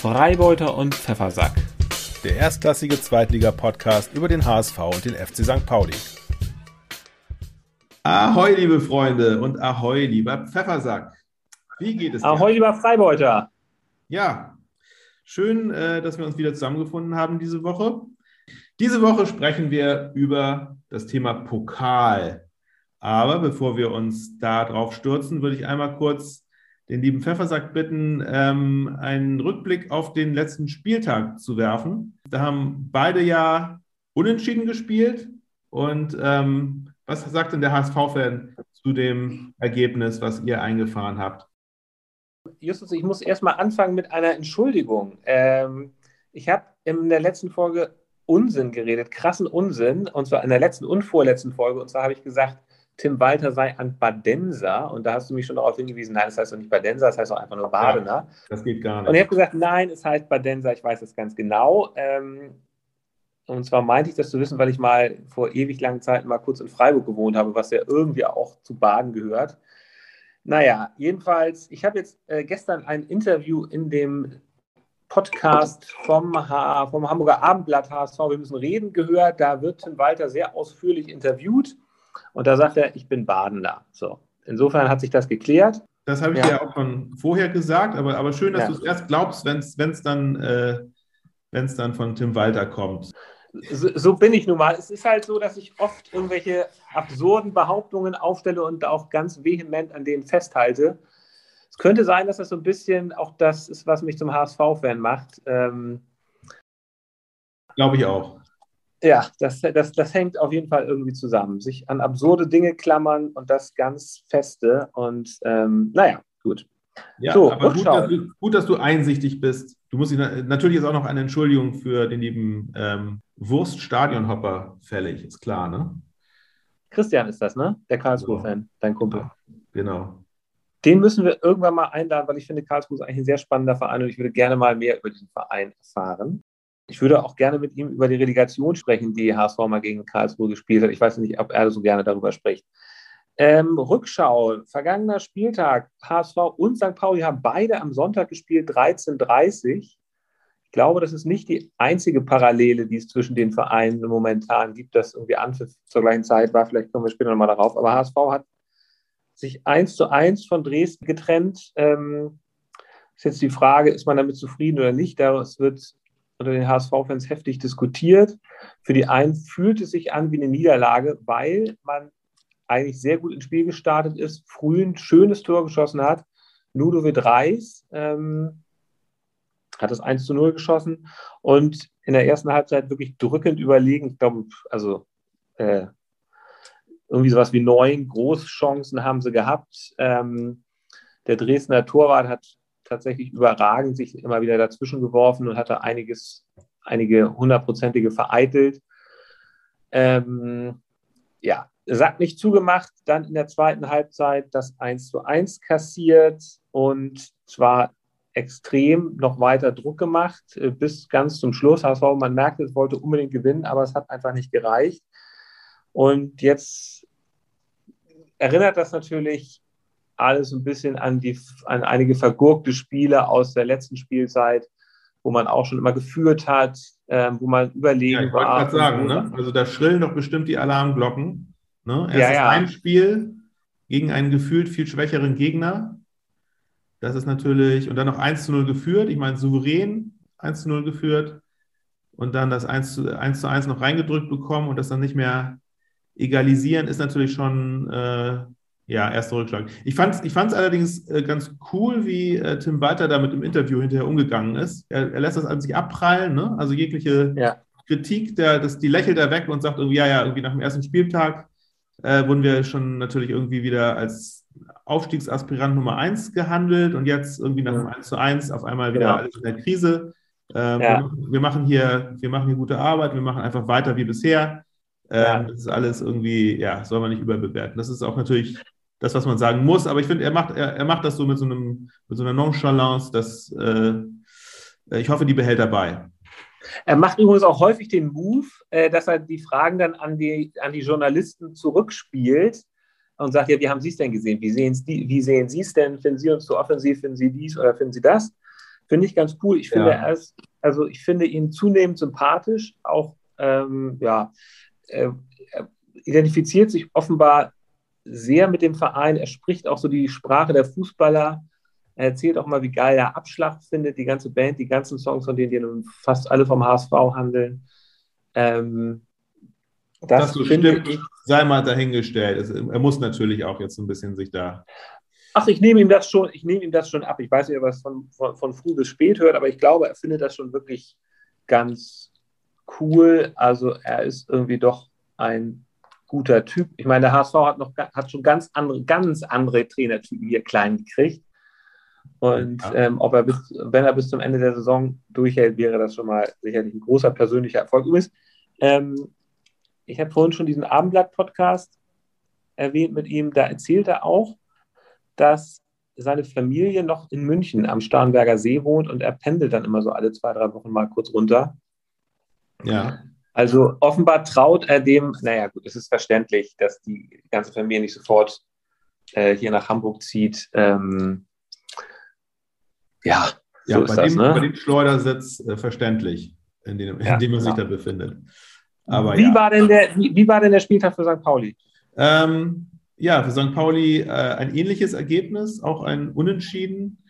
Freibeuter und Pfeffersack. Der erstklassige Zweitliga-Podcast über den HSV und den FC St. Pauli. Ahoi, liebe Freunde und ahoi, lieber Pfeffersack. Wie geht es dir? Ahoi, lieber Freibeuter. Ja, schön, äh, dass wir uns wieder zusammengefunden haben diese Woche. Diese Woche sprechen wir über das Thema Pokal. Aber bevor wir uns da drauf stürzen, würde ich einmal kurz den lieben Pfeffersack bitten, ähm, einen Rückblick auf den letzten Spieltag zu werfen. Da haben beide ja unentschieden gespielt. Und ähm, was sagt denn der HSV-Fan zu dem Ergebnis, was ihr eingefahren habt? Justus, ich muss erstmal anfangen mit einer Entschuldigung. Ähm, ich habe in der letzten Folge Unsinn geredet, krassen Unsinn, und zwar in der letzten und vorletzten Folge. Und zwar habe ich gesagt, Tim Walter sei ein Badenser. Und da hast du mich schon darauf hingewiesen, nein, das heißt doch nicht Badenser, das heißt doch einfach nur Badener. Ja, das geht gar nicht. Und ich habe gesagt, nein, es heißt Badenser, ich weiß es ganz genau. Ähm, und zwar meinte ich das zu wissen, weil ich mal vor ewig langen Zeiten mal kurz in Freiburg gewohnt habe, was ja irgendwie auch zu Baden gehört. Naja, jedenfalls, ich habe jetzt äh, gestern ein Interview in dem Podcast vom, vom Hamburger Abendblatt HSV, wir müssen reden, gehört. Da wird Tim Walter sehr ausführlich interviewt. Und da sagt er, ich bin Badener. So. Insofern hat sich das geklärt. Das habe ich ja. dir auch schon vorher gesagt, aber, aber schön, dass ja. du es erst glaubst, wenn es dann, äh, dann von Tim Walter kommt. So, so, bin ich nun mal. Es ist halt so, dass ich oft irgendwelche absurden Behauptungen aufstelle und auch ganz vehement an denen festhalte. Es könnte sein, dass das so ein bisschen auch das ist, was mich zum HSV-Fan macht. Ähm, Glaube ich auch. Ja, das, das, das hängt auf jeden Fall irgendwie zusammen. Sich an absurde Dinge klammern und das ganz feste. Und ähm, naja, gut. Ja, so, aber gut dass, du, gut dass, du, einsichtig bist. Du musst natürlich ist auch noch eine Entschuldigung für den lieben ähm, Wurst-Stadionhopper fällig, ist klar, ne? Christian ist das, ne? Der Karlsruhe-Fan, dein Kumpel. Ja, genau. Den müssen wir irgendwann mal einladen, weil ich finde, Karlsruhe ist eigentlich ein sehr spannender Verein und ich würde gerne mal mehr über diesen Verein erfahren. Ich würde auch gerne mit ihm über die Relegation sprechen, die HSV mal gegen Karlsruhe gespielt hat. Ich weiß nicht, ob er so gerne darüber spricht. Ähm, Rückschau, vergangener Spieltag, HSV und St. Pauli haben beide am Sonntag gespielt, 13.30 Ich glaube, das ist nicht die einzige Parallele, die es zwischen den Vereinen momentan gibt, dass irgendwie Anpfiff zur gleichen Zeit war. Vielleicht kommen wir später nochmal darauf. Aber HSV hat sich eins zu eins von Dresden getrennt. Ähm, ist jetzt die Frage, ist man damit zufrieden oder nicht? Es wird unter den HSV-Fans heftig diskutiert. Für die einen fühlt es sich an wie eine Niederlage, weil man eigentlich sehr gut ins Spiel gestartet ist, früh ein schönes Tor geschossen hat. Ludovic Reis ähm, hat das 1 zu 0 geschossen und in der ersten Halbzeit wirklich drückend überlegen. Ich glaube, also äh, irgendwie sowas wie neun Großchancen haben sie gehabt. Ähm, der Dresdner Torwart hat tatsächlich überragend sich immer wieder dazwischen geworfen und hatte einiges, einige hundertprozentige vereitelt. Ähm, ja, Sack nicht zugemacht, dann in der zweiten Halbzeit das 1 zu 1 kassiert und zwar extrem noch weiter Druck gemacht äh, bis ganz zum Schluss. HSV, man merkte, es wollte unbedingt gewinnen, aber es hat einfach nicht gereicht. Und jetzt erinnert das natürlich alles ein bisschen an, die, an einige vergurkte Spiele aus der letzten Spielzeit, wo man auch schon immer geführt hat, äh, wo man überlegen ja, ich war. Ich sagen, ne? also da schrillen doch bestimmt die Alarmglocken. Ne? Erstes ja, ja. ein Spiel gegen einen gefühlt viel schwächeren Gegner. Das ist natürlich, und dann noch 1 zu 0 geführt. Ich meine, souverän 1 zu 0 geführt und dann das 1 zu 1, zu 1 noch reingedrückt bekommen und das dann nicht mehr egalisieren, ist natürlich schon äh, ja, erster Rückschlag. Ich fand es ich fand's allerdings äh, ganz cool, wie äh, Tim Walter da mit dem Interview hinterher umgegangen ist. Er, er lässt das an sich abprallen, ne? also jegliche ja. Kritik, der, das, die lächelt er weg und sagt irgendwie, ja, ja, irgendwie nach dem ersten Spieltag äh, wurden wir schon natürlich irgendwie wieder als Aufstiegsaspirant Nummer 1 gehandelt und jetzt irgendwie nach dem 1 zu 1 auf einmal wieder ja. alles in der Krise. Ähm, ja. wir, machen hier, wir machen hier gute Arbeit, wir machen einfach weiter wie bisher. Ähm, das ist alles irgendwie, ja, soll man nicht überbewerten. Das ist auch natürlich das, was man sagen muss. Aber ich finde, er macht, er, er macht das so mit so, einem, mit so einer Nonchalance, dass äh, ich hoffe, die behält er bei. Er macht übrigens auch häufig den Move, äh, dass er die Fragen dann an die, an die Journalisten zurückspielt und sagt, ja, wie haben Sie es denn gesehen? Wie sehen, wie sehen Sie es denn? Finden Sie uns zu offensiv? Finden Sie dies oder finden Sie das? Finde ich ganz cool. Ich finde, ja. er ist, also ich finde ihn zunehmend sympathisch, auch ähm, ja, er identifiziert sich offenbar sehr mit dem Verein. Er spricht auch so die Sprache der Fußballer. Er erzählt auch mal, wie geil er Abschlag findet, die ganze Band, die ganzen Songs, von denen die nun fast alle vom HSV handeln. Ähm, das, das so stimmt, ich, sei mal dahingestellt. er muss natürlich auch jetzt ein bisschen sich da. Ach, ich nehme ihm das schon, ich nehme ihm das schon ab. Ich weiß nicht, ob er es von, von, von früh bis spät hört, aber ich glaube, er findet das schon wirklich ganz cool. Also er ist irgendwie doch ein guter Typ. Ich meine, der HSV hat noch hat schon ganz andere, ganz andere Trainertypen hier klein gekriegt. Und ja. ähm, ob er bis, wenn er bis zum Ende der Saison durchhält, wäre das schon mal sicherlich ein großer persönlicher Erfolg. Übrigens, ähm, ich habe vorhin schon diesen Abendblatt-Podcast erwähnt mit ihm. Da erzählt er auch, dass seine Familie noch in München am Starnberger See wohnt und er pendelt dann immer so alle zwei, drei Wochen mal kurz runter. Ja. Also offenbar traut er dem, naja gut, es ist verständlich, dass die ganze Familie nicht sofort äh, hier nach Hamburg zieht. Ähm, ja, ja, so bei, das, dem, ne? bei dem Schleudersitz äh, verständlich, in dem, ja, in dem man sich da befindet. Aber wie, ja. war denn der, wie, wie, war denn der Spieltag für St. Pauli? Ähm, ja, für St. Pauli äh, ein ähnliches Ergebnis, auch ein Unentschieden.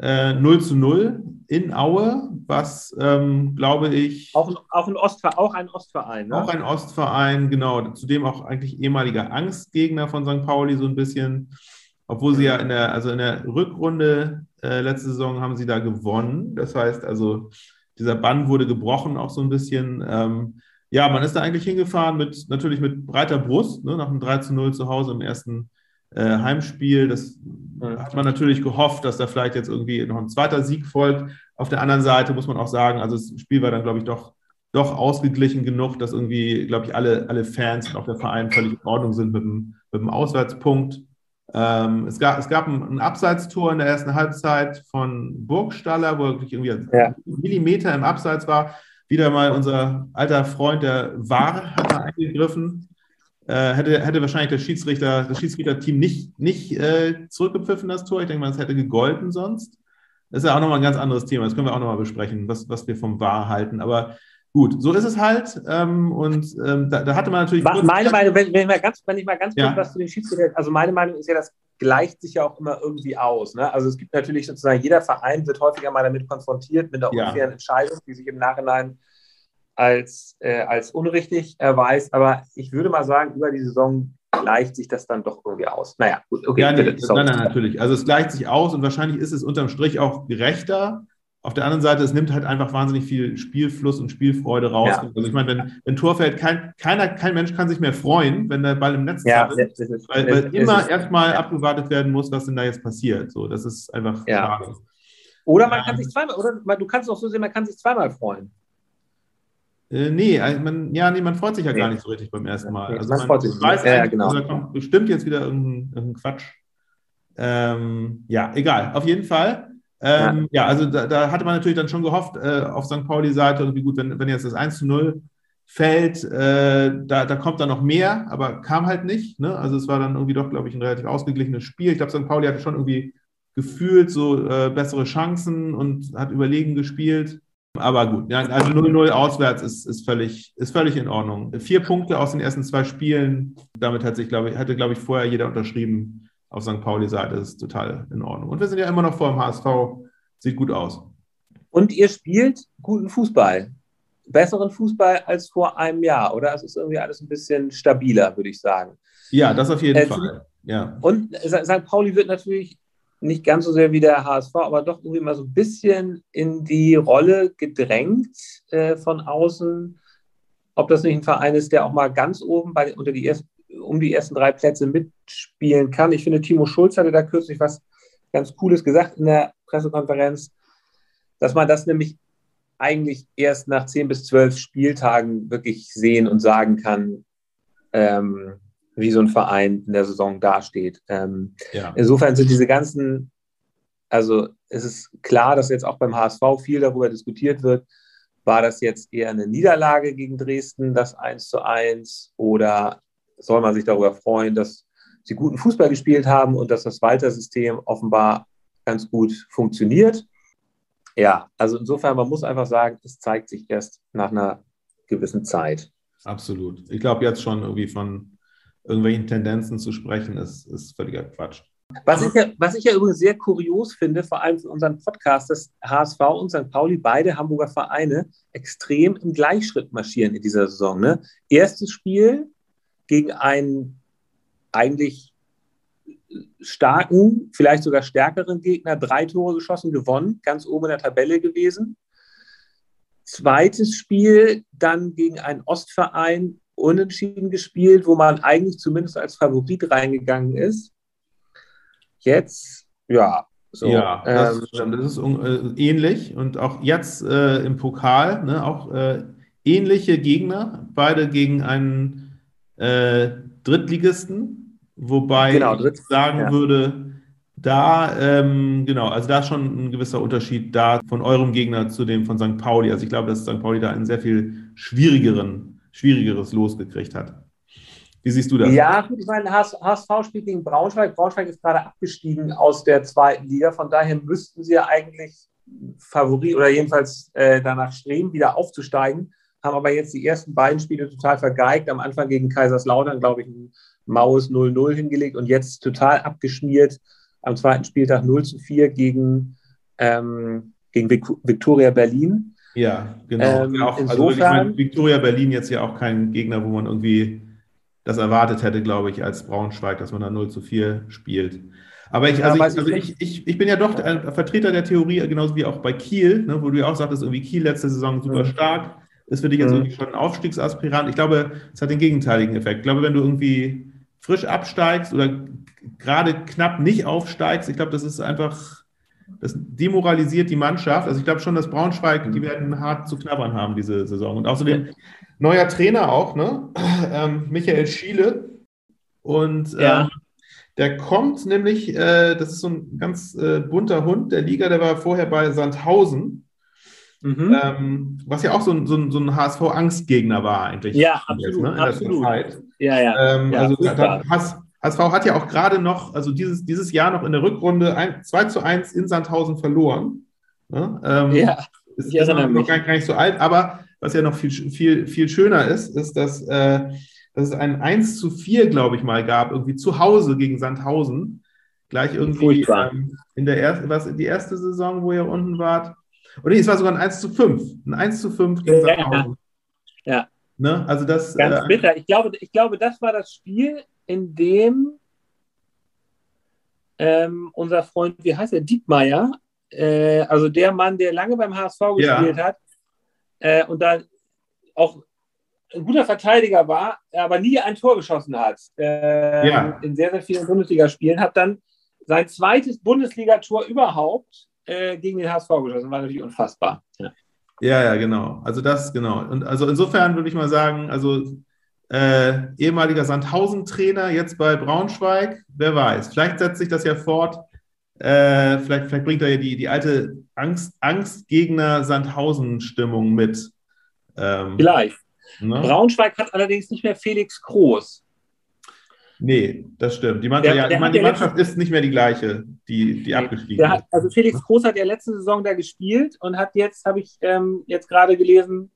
Äh, 0 zu 0 in Aue, was, ähm, glaube ich. Auch, auch, ein Ostverein, auch ein Ostverein, ne? Auch ein Ostverein, genau. Zudem auch eigentlich ehemaliger Angstgegner von St. Pauli, so ein bisschen. Obwohl sie ja in der, also in der Rückrunde äh, letzte Saison haben sie da gewonnen. Das heißt also, dieser Bann wurde gebrochen, auch so ein bisschen. Ähm, ja, man ist da eigentlich hingefahren mit natürlich mit breiter Brust, ne, nach einem 3 zu 0 zu Hause im ersten äh, Heimspiel. Das hat man natürlich gehofft, dass da vielleicht jetzt irgendwie noch ein zweiter Sieg folgt. Auf der anderen Seite muss man auch sagen, also das Spiel war dann, glaube ich, doch, doch ausgeglichen genug, dass irgendwie, glaube ich, alle, alle Fans und auch der Verein völlig in Ordnung sind mit dem, mit dem Auswärtspunkt. Ähm, es, gab, es gab ein, ein Abseitstor in der ersten Halbzeit von Burgstaller, wo er wirklich irgendwie ja. Millimeter im Abseits war. Wieder mal unser alter Freund, der War, hat da eingegriffen. Äh, hätte, hätte wahrscheinlich der Schiedsrichter, das Schiedsrichterteam nicht, nicht äh, zurückgepfiffen, das Tor. Ich denke mal, es hätte gegolten sonst. Das ist ja auch nochmal ein ganz anderes Thema. Das können wir auch nochmal besprechen, was, was wir vom War halten. Aber gut, so ist es halt. Ähm, und ähm, da, da, hatte man natürlich. Meine Meinung, wenn, wenn, ich mal ganz, wenn ich mal ganz kurz ja. was zu den Schiedsrichtern, also meine Meinung ist ja, das gleicht sich ja auch immer irgendwie aus. Ne? Also es gibt natürlich sozusagen, jeder Verein wird häufiger mal damit konfrontiert, mit einer ja. unfairen Entscheidung, die sich im Nachhinein als, äh, als unrichtig erweist. Aber ich würde mal sagen, über die Saison gleicht sich das dann doch irgendwie aus. Naja, gut, okay. Ja, nee, nein, nein, natürlich. Also es gleicht sich aus und wahrscheinlich ist es unterm Strich auch gerechter. Auf der anderen Seite, es nimmt halt einfach wahnsinnig viel Spielfluss und Spielfreude raus. Ja. Also ich meine, wenn, wenn Tor fällt, kein, keiner, kein Mensch kann sich mehr freuen, wenn der Ball im Netz ja, ist, ist, weil, weil immer erstmal ja. abgewartet werden muss, was denn da jetzt passiert. So, das ist einfach ja. schade. Oder man ähm, kann sich zweimal, oder du kannst auch so sehen, man kann sich zweimal freuen. Äh, nee, äh, man, ja, nee, man freut sich ja nee. gar nicht so richtig beim ersten Mal. Nee, also man, freut sich. Weiß ja, genau. Also da kommt bestimmt jetzt wieder irgendein, irgendein Quatsch. Ähm, ja, egal. Auf jeden Fall. Ähm, ja. ja. also da, da, hatte man natürlich dann schon gehofft äh, auf St. Pauli-Seite, irgendwie gut, wenn, wenn jetzt das 1 zu 0 fällt, äh, da, da kommt dann noch mehr, aber kam halt nicht. Ne? Also es war dann irgendwie doch, glaube ich, ein relativ ausgeglichenes Spiel. Ich glaube, St. Pauli hatte schon irgendwie gefühlt so äh, bessere Chancen und hat überlegen gespielt. Aber gut, also 0-0 auswärts ist, ist, völlig, ist völlig in Ordnung. Vier Punkte aus den ersten zwei Spielen, damit hat sich, glaube ich, hatte, glaube ich, vorher jeder unterschrieben auf St. Pauli-Seite, ist total in Ordnung. Und wir sind ja immer noch vor dem HSV, sieht gut aus. Und ihr spielt guten Fußball. Besseren Fußball als vor einem Jahr, oder? Es ist irgendwie alles ein bisschen stabiler, würde ich sagen. Ja, das auf jeden äh, Fall. Ja. Und St. Pauli wird natürlich nicht ganz so sehr wie der HSV, aber doch irgendwie mal so ein bisschen in die Rolle gedrängt äh, von außen. Ob das nicht ein Verein ist, der auch mal ganz oben bei, unter die ersten, um die ersten drei Plätze mitspielen kann. Ich finde, Timo Schulz hatte da kürzlich was ganz Cooles gesagt in der Pressekonferenz, dass man das nämlich eigentlich erst nach zehn bis zwölf Spieltagen wirklich sehen und sagen kann, ähm, wie so ein Verein in der Saison dasteht. Ähm, ja. Insofern sind diese ganzen, also es ist klar, dass jetzt auch beim HSV viel darüber diskutiert wird, war das jetzt eher eine Niederlage gegen Dresden, das 1 zu 1, oder soll man sich darüber freuen, dass sie guten Fußball gespielt haben und dass das Walter-System offenbar ganz gut funktioniert. Ja, also insofern, man muss einfach sagen, es zeigt sich erst nach einer gewissen Zeit. Absolut. Ich glaube, jetzt schon irgendwie von irgendwelchen Tendenzen zu sprechen, ist, ist völliger Quatsch. Was ich, ja, was ich ja übrigens sehr kurios finde, vor allem für unseren Podcast, dass HSV und St. Pauli, beide Hamburger Vereine, extrem im Gleichschritt marschieren in dieser Saison. Ne? Erstes Spiel gegen einen eigentlich starken, vielleicht sogar stärkeren Gegner, drei Tore geschossen, gewonnen, ganz oben in der Tabelle gewesen. Zweites Spiel dann gegen einen Ostverein unentschieden gespielt, wo man eigentlich zumindest als Favorit reingegangen ist. Jetzt, ja. So, ja, das, ähm, das ist äh, ähnlich und auch jetzt äh, im Pokal, ne, auch äh, ähnliche Gegner, beide gegen einen äh, Drittligisten, wobei genau, ich sagen ja. würde, da, ähm, genau, also da ist schon ein gewisser Unterschied da von eurem Gegner zu dem von St. Pauli. Also ich glaube, dass St. Pauli da einen sehr viel schwierigeren, schwierigeres losgekriegt hat. Wie siehst du das? Ja, gut, ich meine, HSV spielt gegen Braunschweig. Braunschweig ist gerade abgestiegen aus der zweiten Liga. Von daher müssten sie ja eigentlich Favorit oder jedenfalls äh, danach streben, wieder aufzusteigen. Haben aber jetzt die ersten beiden Spiele total vergeigt. Am Anfang gegen Kaiserslautern, glaube ich, ein maues 0-0 hingelegt und jetzt total abgeschmiert. Am zweiten Spieltag 0 zu 4 gegen, ähm, gegen Viktoria Berlin. Ja, genau. Ähm, auch, also ich meine, Viktoria Berlin jetzt ja auch kein Gegner, wo man irgendwie das erwartet hätte, glaube ich, als Braunschweig, dass man da 0 zu 4 spielt. Aber ich, also, ja, ich, also ich, ich, ich, bin ja doch ein Vertreter der Theorie, genauso wie auch bei Kiel, ne, wo du ja auch sagtest, irgendwie Kiel letzte Saison super mhm. stark. Ist für dich jetzt mhm. irgendwie schon ein Aufstiegsaspirant. Ich glaube, es hat den gegenteiligen Effekt. Ich glaube, wenn du irgendwie frisch absteigst oder gerade knapp nicht aufsteigst, ich glaube, das ist einfach, das demoralisiert die Mannschaft. Also ich glaube schon, dass Braunschweig, die werden hart zu knabbern haben diese Saison. Und außerdem Neuer Trainer auch, ne? Ähm, Michael Schiele. Und ja. ähm, der kommt nämlich, äh, das ist so ein ganz äh, bunter Hund der Liga, der war vorher bei Sandhausen. Mhm. Ähm, was ja auch so ein, so ein, so ein HSV-Angstgegner war eigentlich. Ja, absolut. Jetzt, ne, absolut. Ja, ja. Ähm, ja also HSV hat ja auch gerade noch, also dieses, dieses Jahr noch in der Rückrunde ein, 2 zu 1 in Sandhausen verloren. Ne? Ähm, ja, ist, ist noch gar, gar nicht so alt, aber was ja noch viel, viel, viel schöner ist, ist, dass, äh, dass es ein 1 zu 4, glaube ich mal, gab, irgendwie zu Hause gegen Sandhausen. Gleich irgendwie ähm, in der ersten, was die erste Saison, wo ihr unten wart. Oder nee, es war sogar ein 1 zu 5. Ein 1 zu 5 gegen Sandhausen. Ja. Ne? Also das, Ganz äh, bitter. Ich glaube, ich glaube, das war das Spiel, in dem ähm, unser Freund, wie heißt er, Diekmeyer, äh, also der Mann, der lange beim HSV gespielt ja. hat, äh, und da auch ein guter Verteidiger war, aber nie ein Tor geschossen hat. Äh, ja. In sehr, sehr vielen Bundesligaspielen, hat dann sein zweites Bundesligator überhaupt äh, gegen den HSV geschossen. War natürlich unfassbar. Ja. ja, ja, genau. Also das, genau. Und also insofern würde ich mal sagen, also äh, ehemaliger Sandhausen-Trainer, jetzt bei Braunschweig, wer weiß. Vielleicht setzt sich das ja fort. Äh, vielleicht, vielleicht bringt er ja die, die alte Angst, Angstgegner Sandhausen-Stimmung mit. Ähm, Vielleicht. Ne? Braunschweig hat allerdings nicht mehr Felix Groß. Nee, das stimmt. Die, Mannschaft, der, der ja, die Mannschaft letzte, ist nicht mehr die gleiche, die, die abgestiegen hat, Also Felix Groß hat ja letzte Saison da gespielt und hat jetzt, habe ich ähm, jetzt gerade gelesen,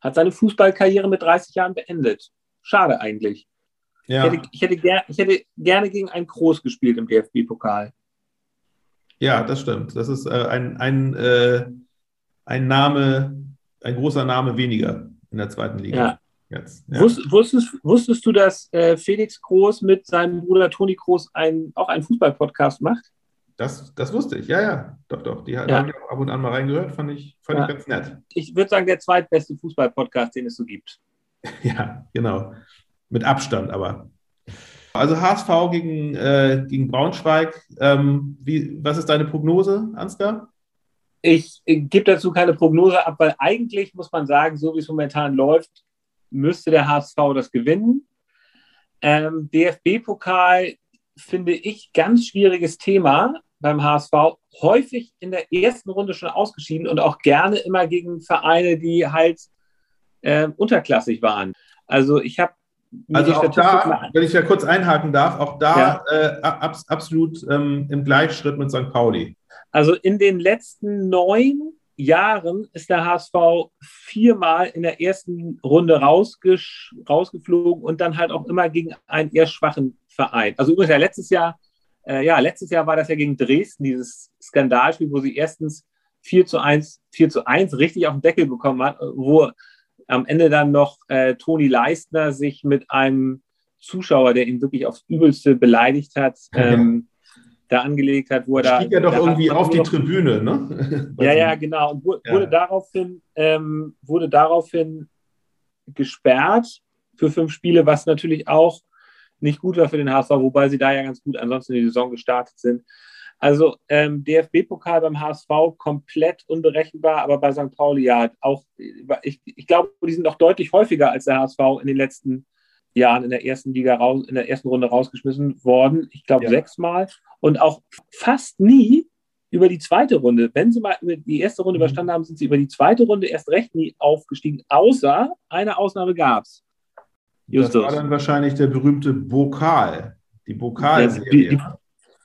hat seine Fußballkarriere mit 30 Jahren beendet. Schade eigentlich. Ja. Ich, hätte, ich, hätte ger ich hätte gerne gegen einen Groß gespielt im DFB-Pokal. Ja, das stimmt. Das ist äh, ein, ein, äh, ein Name, ein großer Name weniger in der zweiten Liga. Ja. Jetzt, ja. wusstest, wusstest du, dass äh, Felix Groß mit seinem Bruder Toni Groß ein, auch einen Fußball-Podcast macht? Das, das wusste ich, ja, ja. Doch, doch. Die ja. habe ich auch ab und an mal reingehört, fand ich, fand ja. ich ganz nett. Ich würde sagen, der zweitbeste Fußball-Podcast, den es so gibt. ja, genau. Mit Abstand aber. Also HSV gegen, äh, gegen Braunschweig. Ähm, wie, was ist deine Prognose, Ansgar? Ich äh, gebe dazu keine Prognose ab, weil eigentlich muss man sagen, so wie es momentan läuft, müsste der HSV das gewinnen. Ähm, DFB-Pokal finde ich ganz schwieriges Thema beim HSV. Häufig in der ersten Runde schon ausgeschieden und auch gerne immer gegen Vereine, die halt äh, unterklassig waren. Also ich habe also auch da, wenn ich ja kurz einhaken darf, auch da ja. äh, ab, absolut ähm, im Gleichschritt mit St. Pauli. Also in den letzten neun Jahren ist der HSV viermal in der ersten Runde rausgeflogen und dann halt auch immer gegen einen eher schwachen Verein. Also übrigens ja letztes Jahr, äh, ja, letztes Jahr war das ja gegen Dresden, dieses Skandalspiel, wo sie erstens 4 zu 1, 4 zu 1 richtig auf den Deckel bekommen hat, wo am Ende dann noch äh, Toni Leistner sich mit einem Zuschauer, der ihn wirklich aufs Übelste beleidigt hat, ähm, da angelegt hat, wo er da. Stieg er doch irgendwie auf die noch, Tribüne, ne? ja, ja, genau. Und wurde, ja. wurde daraufhin, ähm, wurde daraufhin gesperrt für fünf Spiele, was natürlich auch nicht gut war für den HSV, wobei sie da ja ganz gut ansonsten in die Saison gestartet sind. Also ähm, DFB-Pokal beim HSV komplett unberechenbar, aber bei St. Pauli ja auch, ich, ich glaube, die sind auch deutlich häufiger als der HSV in den letzten Jahren in der ersten Liga raus, in der ersten Runde rausgeschmissen worden. Ich glaube ja. sechsmal. Und auch fast nie über die zweite Runde. Wenn sie mal die erste Runde mhm. überstanden haben, sind sie über die zweite Runde erst recht nie aufgestiegen, außer eine Ausnahme gab es. Das war dann wahrscheinlich der berühmte Bokal, die Bokalserie.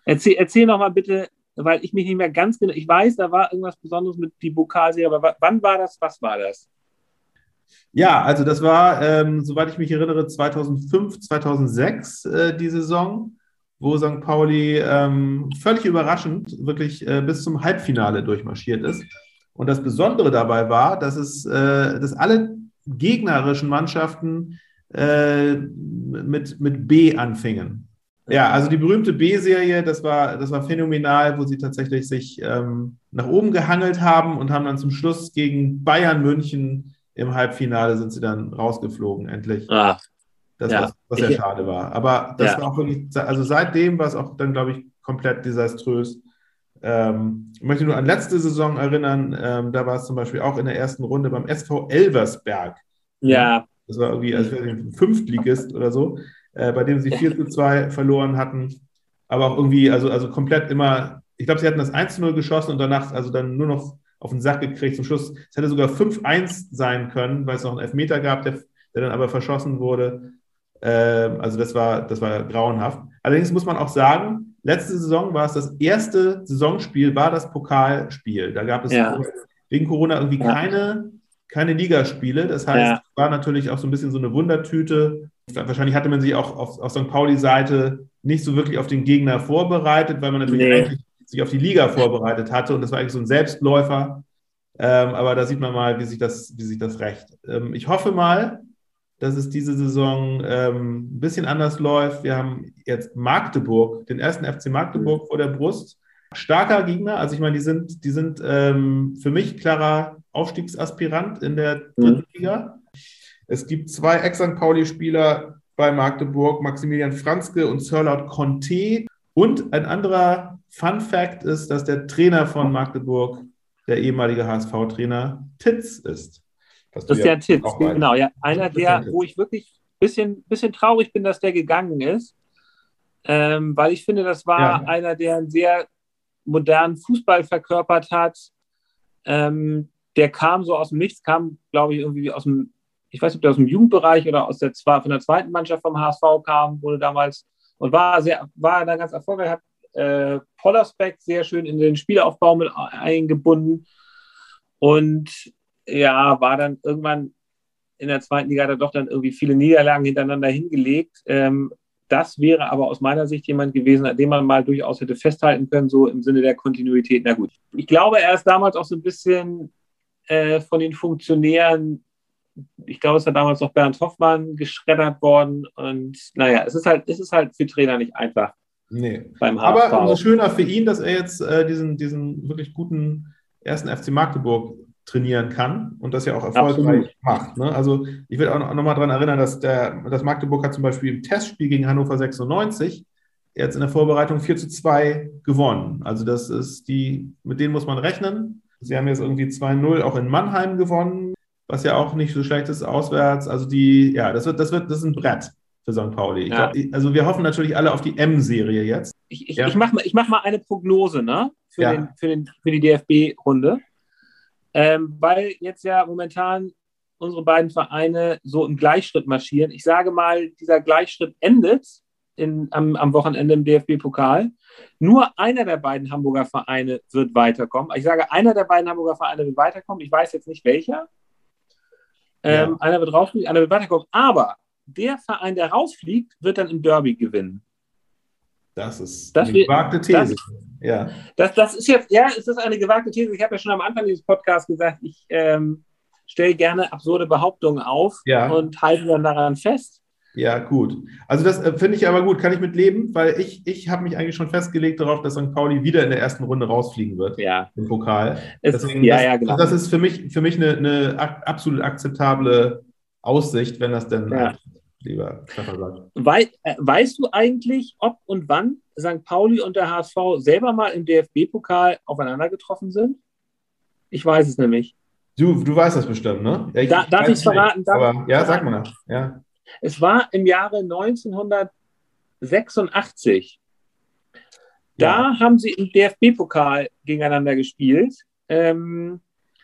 Erzähl, erzähl noch mal bitte, weil ich mich nicht mehr ganz genau, ich weiß, da war irgendwas Besonderes mit die Pokalserie, aber wann war das, was war das? Ja, also das war, ähm, soweit ich mich erinnere, 2005, 2006 äh, die Saison, wo St. Pauli ähm, völlig überraschend wirklich äh, bis zum Halbfinale durchmarschiert ist. Und das Besondere dabei war, dass es, äh, dass alle gegnerischen Mannschaften äh, mit, mit B anfingen. Ja, also die berühmte B-Serie, das war, das war phänomenal, wo sie tatsächlich sich ähm, nach oben gehangelt haben und haben dann zum Schluss gegen Bayern München im Halbfinale sind sie dann rausgeflogen, endlich. Ah, das, ja. was, was sehr schade war. Aber das ja. war auch wirklich, also seitdem war es auch dann, glaube ich, komplett desaströs. Ähm, ich möchte nur an letzte Saison erinnern, ähm, da war es zum Beispiel auch in der ersten Runde beim SV Elversberg. Ja. Das war irgendwie, als wäre ein Fünftligist oder so äh, bei dem sie 4 zu 2 verloren hatten. Aber auch irgendwie, also, also komplett immer, ich glaube, sie hatten das 1 zu 0 geschossen und danach also dann nur noch auf den Sack gekriegt. Zum Schluss, es hätte sogar 5-1 sein können, weil es noch einen Elfmeter gab, der, der dann aber verschossen wurde. Ähm, also das war, das war grauenhaft. Allerdings muss man auch sagen, letzte Saison war es das erste Saisonspiel, war das Pokalspiel. Da gab es ja. wegen Corona irgendwie ja. keine keine Ligaspiele. Das heißt, ja. war natürlich auch so ein bisschen so eine Wundertüte. Wahrscheinlich hatte man sich auch auf, auf St. Pauli-Seite nicht so wirklich auf den Gegner vorbereitet, weil man natürlich nee. eigentlich sich auf die Liga vorbereitet hatte und das war eigentlich so ein Selbstläufer. Ähm, aber da sieht man mal, wie sich das, wie sich das rächt. Ähm, ich hoffe mal, dass es diese Saison ähm, ein bisschen anders läuft. Wir haben jetzt Magdeburg, den ersten FC Magdeburg mhm. vor der Brust. Starker Gegner, also ich meine, die sind, die sind ähm, für mich klarer Aufstiegsaspirant in der dritten mhm. Liga. Es gibt zwei Ex-St. Pauli-Spieler bei Magdeburg, Maximilian Franzke und Sirlaut Conte. Und ein anderer Fun Fact ist, dass der Trainer von Magdeburg der ehemalige HSV-Trainer Titz ist. Das ist ja Titz, genau. Ja, einer der, wo ich wirklich ein bisschen, bisschen traurig bin, dass der gegangen ist. Ähm, weil ich finde, das war ja. einer, der einen sehr modernen Fußball verkörpert hat, ähm, der kam so aus dem Nichts, kam, glaube ich, irgendwie aus dem, ich weiß nicht, ob der aus dem Jugendbereich oder aus der, von der zweiten Mannschaft vom HSV kam, wurde damals und war sehr, war dann ganz erfolgreich, hat äh, Pollersbeck sehr schön in den Spielaufbau mit eingebunden und ja, war dann irgendwann in der zweiten Liga da doch dann irgendwie viele Niederlagen hintereinander hingelegt. Ähm, das wäre aber aus meiner Sicht jemand gewesen, an dem man mal durchaus hätte festhalten können, so im Sinne der Kontinuität. Na gut. Ich glaube, er ist damals auch so ein bisschen äh, von den Funktionären, ich glaube, es hat damals noch Bernd Hoffmann geschreddert worden. Und naja, es ist halt, es ist halt für Trainer nicht einfach. Nee. Beim HSV. Aber umso schöner für ihn, dass er jetzt äh, diesen, diesen wirklich guten ersten FC Magdeburg trainieren kann und das ja auch erfolgreich Absolut. macht. Ne? Also ich will auch noch, noch mal daran erinnern, dass der, das Magdeburg hat zum Beispiel im Testspiel gegen Hannover 96 jetzt in der Vorbereitung 4 zu 2 gewonnen. Also das ist die, mit denen muss man rechnen. Sie haben jetzt irgendwie 2-0 auch in Mannheim gewonnen, was ja auch nicht so schlecht ist auswärts. Also die, ja, das wird, das wird, das ist ein Brett für St. Pauli. Ja. Glaub, also wir hoffen natürlich alle auf die M-Serie jetzt. Ich, ich, ja. ich mache mach mal eine Prognose ne? für, ja. den, für, den, für die DFB-Runde. Ähm, weil jetzt ja momentan unsere beiden Vereine so im Gleichschritt marschieren. Ich sage mal, dieser Gleichschritt endet in, am, am Wochenende im DFB-Pokal. Nur einer der beiden Hamburger Vereine wird weiterkommen. Ich sage, einer der beiden Hamburger Vereine wird weiterkommen. Ich weiß jetzt nicht welcher. Ähm, ja. Einer wird rausfliegen, einer wird weiterkommen. Aber der Verein, der rausfliegt, wird dann im Derby gewinnen. Das ist das eine gewagte These. Das, ja. Das, das ist jetzt, ja, es ist eine gewagte These. Ich habe ja schon am Anfang dieses Podcasts gesagt, ich ähm, stelle gerne absurde Behauptungen auf ja. und halte dann daran fest. Ja, gut. Also das äh, finde ich aber gut, kann ich mit leben, weil ich, ich habe mich eigentlich schon festgelegt darauf, dass St. Pauli wieder in der ersten Runde rausfliegen wird ja. im Pokal. Es, Deswegen, ja, das, ja, genau. das ist für mich, für mich eine, eine absolut akzeptable Aussicht, wenn das denn ja. lieber Treffer sagt. Wei äh, weißt du eigentlich, ob und wann St. Pauli und der HSV selber mal im DFB-Pokal aufeinander getroffen sind? Ich weiß es nämlich. Du, du weißt das bestimmt, ne? Ja, ich, da, darf ich es verraten? Darf aber, ja, sag mal. Ja. Es war im Jahre 1986. Da ja. haben sie im DFB-Pokal gegeneinander gespielt. Ähm,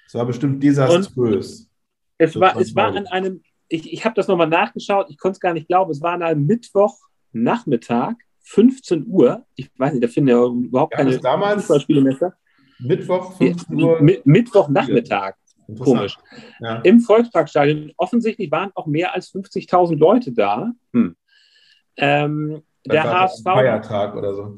es war bestimmt desaströs. Es war, es war an einem, ich, ich habe das nochmal nachgeschaut, ich konnte es gar nicht glauben, es war an einem Mittwochnachmittag, 15 Uhr. Ich weiß nicht, da finden ja überhaupt keine Fußballspiele mehr Mittwoch, 15 Uhr. Mittwochnachmittag. Komisch. Ja. Im Volksparkstadion offensichtlich waren auch mehr als 50.000 Leute da. Hm. Ähm, der HSV. Ein Feiertag oder so.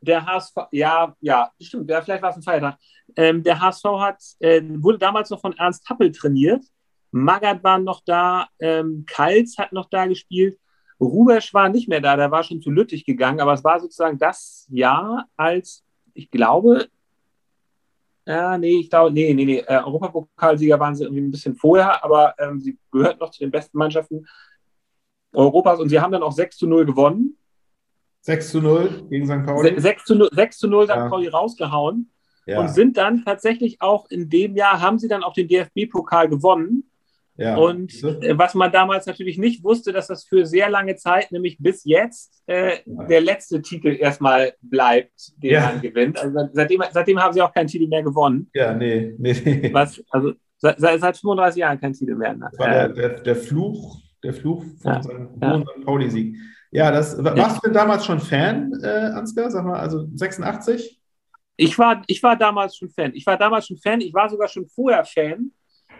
Der HSV, ja, ja, stimmt, ja, vielleicht war es ein Feiertag. Ähm, der HSV hat, äh, wurde damals noch von Ernst Happel trainiert. Magath war noch da, ähm, Kals hat noch da gespielt. Rubesch war nicht mehr da, der war schon zu Lüttich gegangen, aber es war sozusagen das Jahr, als ich glaube, ja, nee, ich glaube, nee, nee, nee. Äh, Europapokalsieger waren sie irgendwie ein bisschen vorher, aber ähm, sie gehört noch zu den besten Mannschaften Europas und sie haben dann auch 6 zu 0 gewonnen. 6 zu 0 gegen St. Pauli? 6 zu 0, 6 zu 0 St. Ja. Pauli rausgehauen ja. und sind dann tatsächlich auch in dem Jahr, haben sie dann auch den DFB-Pokal gewonnen. Ja. Und äh, was man damals natürlich nicht wusste, dass das für sehr lange Zeit, nämlich bis jetzt, äh, der letzte Titel erstmal bleibt, den ja. man gewinnt. Also seitdem, seitdem haben sie auch keinen Titel mehr gewonnen. Ja, nee, nee. Was, also seit, seit 35 Jahren kein Titel mehr. Das war der, der, der Fluch, der Fluch von ja. seinem ja. Pauli-Sieg. Ja, das, warst du denn damals schon Fan, äh, Ansgar? Sag mal, also 86? Ich war, ich war damals schon Fan. Ich war damals schon Fan. Ich war sogar schon vorher Fan.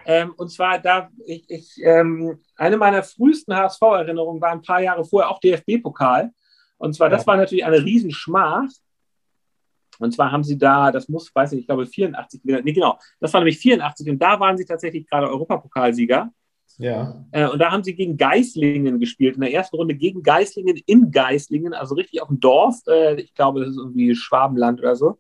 Ähm, und zwar, da ich, ich ähm, eine meiner frühesten HSV-Erinnerungen war ein paar Jahre vorher auch DFB-Pokal. Und zwar, ja. das war natürlich eine Riesenschmach. Und zwar haben sie da, das muss, weiß ich, ich glaube 84, nee, genau, das war nämlich 84 und da waren sie tatsächlich gerade Europapokalsieger. Ja. Äh, und da haben sie gegen Geislingen gespielt, in der ersten Runde gegen Geislingen in Geislingen, also richtig auf dem Dorf. Äh, ich glaube, das ist irgendwie Schwabenland oder so.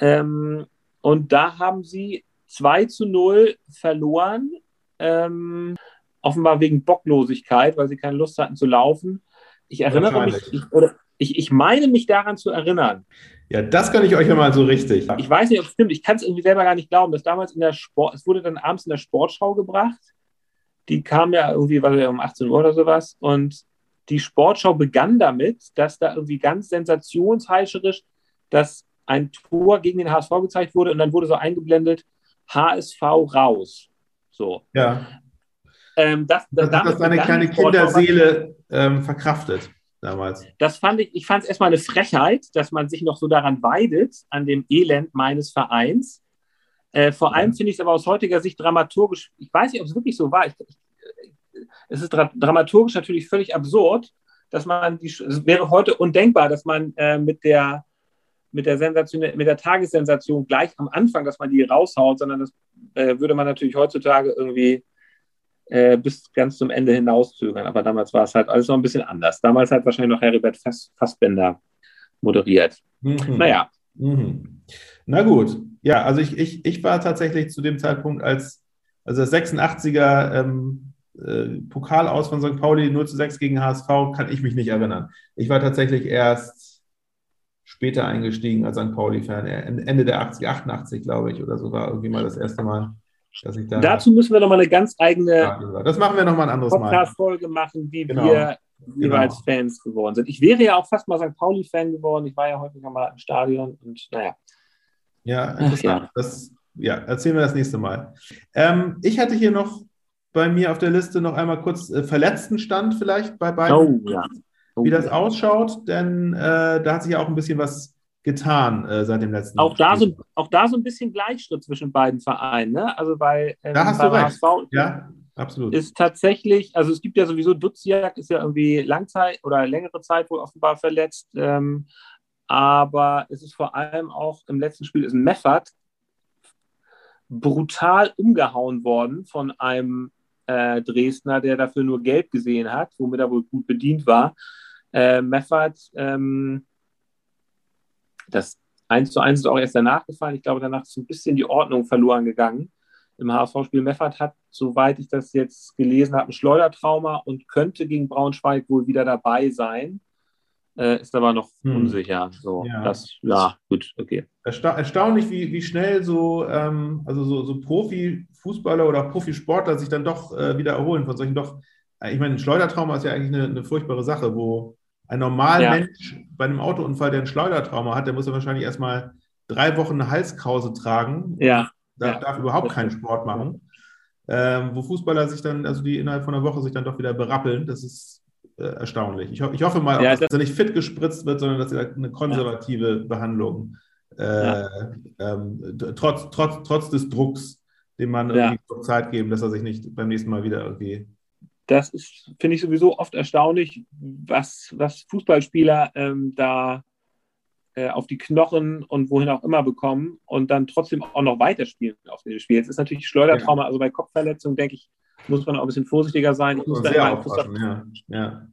Ähm, und da haben sie 2 zu 0 verloren. Ähm, offenbar wegen Bocklosigkeit, weil sie keine Lust hatten zu laufen. Ich erinnere mich, ich, oder ich, ich meine mich daran zu erinnern. Ja, das kann ich euch ja mal so richtig. Ich weiß nicht, ob es stimmt. Ich kann es irgendwie selber gar nicht glauben, dass damals in der Sport, es wurde dann abends in der Sportschau gebracht. Die kam ja irgendwie, war ja um 18 Uhr oder sowas. Und die Sportschau begann damit, dass da irgendwie ganz sensationsheischerisch, dass ein Tor gegen den HSV gezeigt wurde und dann wurde so eingeblendet, HSV raus. So. Ja. Ähm, das, das, das hat seine kleine Kinderseele ähm, verkraftet damals. Das fand ich, ich fand es erstmal eine Frechheit, dass man sich noch so daran weidet, an dem Elend meines Vereins. Äh, vor allem finde ich es aber aus heutiger Sicht dramaturgisch, ich weiß nicht, ob es wirklich so war. Ich, ich, es ist dra dramaturgisch natürlich völlig absurd, dass man, die, es wäre heute undenkbar, dass man äh, mit der mit der Sensation, mit der Tagessensation gleich am Anfang, dass man die raushaut, sondern das äh, würde man natürlich heutzutage irgendwie äh, bis ganz zum Ende hinauszögern. Aber damals war es halt alles noch ein bisschen anders. Damals hat wahrscheinlich noch Heribert Fass, Fassbender moderiert. Mhm. Naja. Mhm. Na gut. Ja, also ich, ich, ich war tatsächlich zu dem Zeitpunkt als also das 86er ähm, äh, Pokal aus von St. Pauli 0 zu 6 gegen HSV, kann ich mich nicht erinnern. Ich war tatsächlich erst später eingestiegen als St. Pauli-Fan. Ende der 80, 88, glaube ich, oder so war irgendwie mal das erste Mal, dass ich da. Dazu müssen wir nochmal eine ganz eigene. Das machen wir nochmal ein anderes Mal. Podcast-Folge machen, wie genau. wir jeweils genau. Fans geworden sind. Ich wäre ja auch fast mal St. Pauli-Fan geworden. Ich war ja häufiger mal im Stadion und naja. Ja, interessant. Ach, ja. Das, ja, erzählen wir das nächste Mal. Ähm, ich hatte hier noch bei mir auf der Liste noch einmal kurz äh, Verletztenstand vielleicht bei beiden. Oh, ja. Oh, wie das ja. ausschaut, denn äh, da hat sich ja auch ein bisschen was getan äh, seit dem letzten Auch da, Spiel. so, auch da so ein bisschen Gleichschritt zwischen beiden Vereinen. Ne? Also bei, ähm, Da hast beim du recht. HSV Ja, absolut. ist tatsächlich, also es gibt ja sowieso Duziak, ist ja irgendwie Langzeit oder längere Zeit wohl offenbar verletzt. Ähm, aber es ist vor allem auch im letzten Spiel ist Meffert brutal umgehauen worden von einem äh, Dresdner, der dafür nur gelb gesehen hat, womit er wohl gut bedient war. Äh, Meffert, ähm, das 1 zu 1 ist auch erst danach gefallen. Ich glaube, danach ist ein bisschen die Ordnung verloren gegangen. Im HSV-Spiel Meffert hat, soweit ich das jetzt gelesen habe, ein Schleudertrauma und könnte gegen Braunschweig wohl wieder dabei sein. Äh, ist aber noch Hm. unsicher. So, Ja. das, ja, gut, okay. Ersta erstaunlich, wie, wie schnell so, ähm, also so, so Profifußballer oder Profisportler sich dann doch äh, wieder erholen von solchen doch, äh, ich meine, ein Schleudertrauma ist ja eigentlich eine, eine furchtbare Sache, wo ein normaler Ja. Mensch bei einem Autounfall, der ein Schleudertrauma hat, der muss ja wahrscheinlich erstmal drei Wochen eine Halskrause tragen, Ja, darf, Ja. darf überhaupt keinen. Sport machen. Ähm, wo Fußballer sich dann, also die innerhalb von einer Woche sich dann doch wieder berappeln, das ist äh, erstaunlich. Ich, ho ich hoffe mal, Ja, dass er nicht fit gespritzt wird, sondern dass er eine konservative Behandlung, äh, ähm, trotz, trotz, trotz des Drucks, dem man irgendwie Zeit geben, dass er sich nicht beim nächsten Mal wieder irgendwie. Das ist, finde ich sowieso oft erstaunlich, was, was Fußballspieler ähm, da äh, auf die Knochen und wohin auch immer bekommen und dann trotzdem auch noch weiterspielen auf dem Spiel. Jetzt ist natürlich Schleudertrauma, also bei Kopfverletzungen, denke ich, muss man auch ein bisschen vorsichtiger sein. Ich muss, da sehr immer, ich muss, da, aufpassen, ja. ja.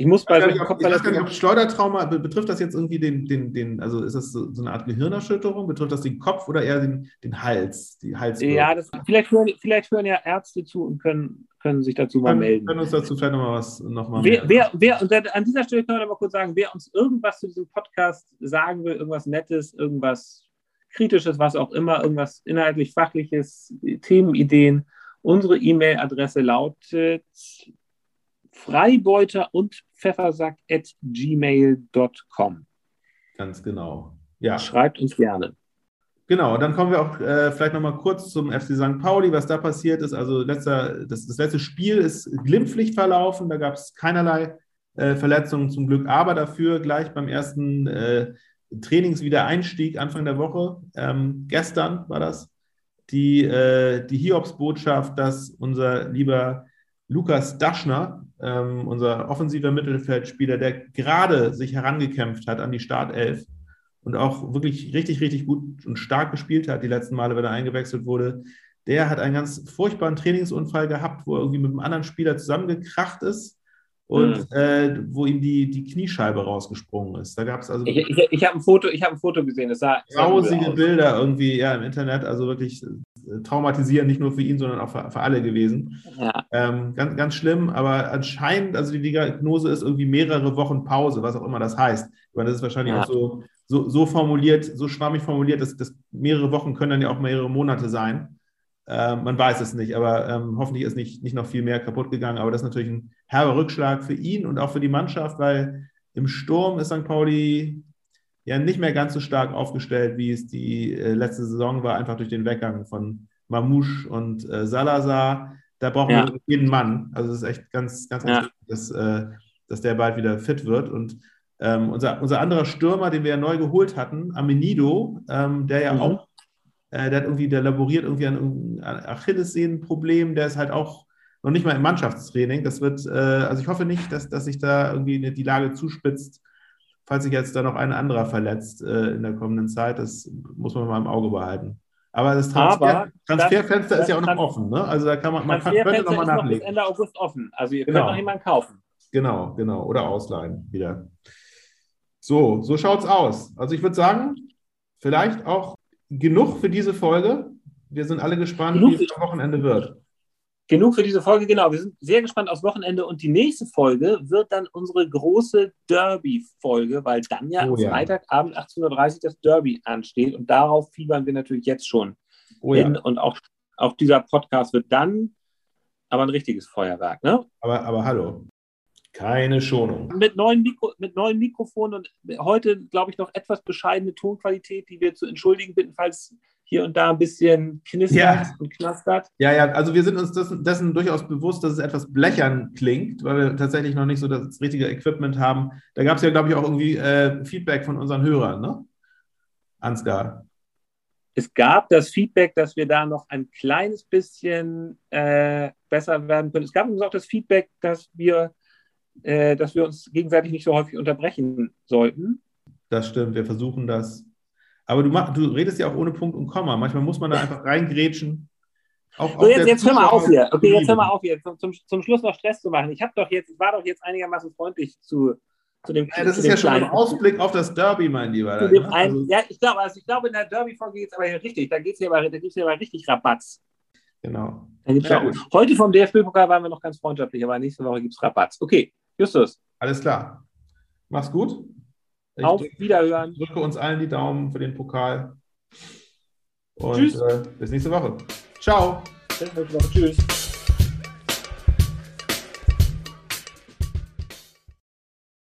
Ich muss Ich bei weiß gar nicht, ob- ich weiß gar nicht, ob Schleudertrauma, be- betrifft das jetzt irgendwie den, den, den, also ist das so, so eine Art Gehirnerschütterung? Betrifft das den Kopf oder eher den, den Hals, die Halswirbel? Ja, das, vielleicht, hören, vielleicht hören ja Ärzte zu und können, können sich dazu mal melden. können uns dazu vielleicht nochmal was noch mal Wer, wer, wer, und an dieser Stelle können wir mal kurz sagen, wer uns irgendwas zu diesem Podcast sagen will, irgendwas Nettes, irgendwas Kritisches, was auch immer, irgendwas inhaltlich Fachliches, Themenideen, unsere E-Mail-Adresse lautet freibeuter und pfeffersack at gmail.com. Ganz genau. Ja, Schreibt uns gerne. genau. Dann kommen wir auch äh, vielleicht nochmal kurz zum FC St. Pauli, was da passiert ist. Also letzter, das, das letzte Spiel ist glimpflich verlaufen. Da gab es keinerlei äh, Verletzungen zum Glück, aber dafür gleich beim ersten äh, Trainingswiedereinstieg Anfang der Woche, ähm, gestern war das, die, äh, die Hiobsbotschaft, dass unser lieber Lukas Daschner, ähm, unser offensiver Mittelfeldspieler, der gerade sich herangekämpft hat an die Startelf und auch wirklich richtig, richtig gut und stark gespielt hat die letzten Male, wenn er eingewechselt wurde, der hat einen ganz furchtbaren Trainingsunfall gehabt, wo er irgendwie mit einem anderen Spieler zusammengekracht ist und äh, wo ihm die, die Kniescheibe rausgesprungen ist. Da gab es also Ich, ich, ich habe ein, Foto- ich hab ein Foto gesehen, das sah, grausige aus. Bilder irgendwie ja, im Internet, also wirklich traumatisierend, nicht nur für ihn, sondern auch für, für alle gewesen. Ja, Ähm, ganz, ganz schlimm, aber anscheinend, also die Diagnose ist irgendwie mehrere Wochen Pause, was auch immer das heißt. Ich meine, das ist wahrscheinlich Ja. auch so, so, so formuliert, so schwammig formuliert, dass, dass mehrere Wochen können dann ja auch mehrere Monate sein. Ähm, man weiß es nicht, aber ähm, hoffentlich ist nicht, nicht noch viel mehr kaputt gegangen. Aber das ist natürlich ein herber Rückschlag für ihn und auch für die Mannschaft, weil im Sturm ist St. Pauli ja nicht mehr ganz so stark aufgestellt, wie es die äh, letzte Saison war, einfach durch den Weggang von Mamouche und äh, Salazar. Da brauchen Ja. wir jeden Mann. Also es ist echt ganz, ganz, ganz Ja. wichtig, dass, äh, dass der bald wieder fit wird. Und ähm, unser, unser anderer Stürmer, den wir ja neu geholt hatten, Amenido, ähm, der ja Mhm. auch, äh, der hat irgendwie, der laboriert irgendwie an irgendeinem Achillessehnenproblem, der ist halt auch noch nicht mal im Mannschaftstraining. Das wird, äh, also ich hoffe nicht, dass, dass sich da irgendwie eine, die Lage zuspitzt, falls sich jetzt da noch ein anderer verletzt äh, in der kommenden Zeit. Das muss man mal im Auge behalten. Aber das Transfer, Aber Transferfenster das- ist ja auch noch offen. Ne? Also da kann man, man kann, könnte nochmal ist noch bis nachlegen. Ende August offen. Also ihr Genau. könnt noch jemanden kaufen. Genau, genau. Oder ausleihen wieder. So, so schaut's aus. Also ich würde sagen, vielleicht auch genug für diese Folge. Wir sind alle gespannt, Genug. wie es am Wochenende wird. Genug für diese Folge, genau. Wir sind sehr gespannt aufs Wochenende und die nächste Folge wird dann unsere große Derby-Folge, weil dann ja Oh am ja. Freitagabend 18.30 Uhr das Derby ansteht und darauf fiebern wir natürlich jetzt schon Oh hin ja. und auch, auch dieser Podcast wird dann aber ein richtiges Feuerwerk, ne? Aber, aber hallo. Keine Schonung. Mit neuen, Mikro, mit neuen Mikrofonen und heute, glaube ich, noch etwas bescheidene Tonqualität, die wir zu entschuldigen bitten, falls hier und da ein bisschen knistert Ja. und knastert. Ja, ja, also wir sind uns dessen, dessen durchaus bewusst, dass es etwas blechern klingt, weil wir tatsächlich noch nicht so das richtige Equipment haben. Da gab es ja, glaube ich, auch irgendwie äh, Feedback von unseren Hörern, ne? Ansgar. Es gab das Feedback, dass wir da noch ein kleines bisschen äh, besser werden können. Es gab uns auch das Feedback, dass wir, äh, dass wir uns gegenseitig nicht so häufig unterbrechen sollten. Das stimmt, wir versuchen das. Aber du, mach, du redest ja auch ohne Punkt und Komma. Manchmal muss man da einfach reingrätschen. Auch, So, jetzt, jetzt hör mal auf hier. Okay, jetzt hör mal auf hier. Zum, zum, zum Schluss noch Stress zu machen. Ich habe doch jetzt, ich war doch jetzt einigermaßen freundlich zu, zu dem Ja, das zu ist dem ja schon ein. Ausblick auf das Derby, mein Lieber. Dem ne? einen, Also, ja, ich glaube, also ich glaube, in der Derby-Folge geht es aber hier richtig. Da geht es hier aber, da gibt's hier aber richtig Rabatz. genau. Ja, heute vom DFB-Pokal waren wir noch ganz freundschaftlich, aber nächste Woche gibt es Rabatz. Okay, Justus, Alles klar. Mach's gut. Ich auf drücke- Wiederhören. drücke uns allen die Daumen für den Pokal. Und Tschüss. Äh, bis nächste Woche. Ciao. Bis nächste Woche. Tschüss.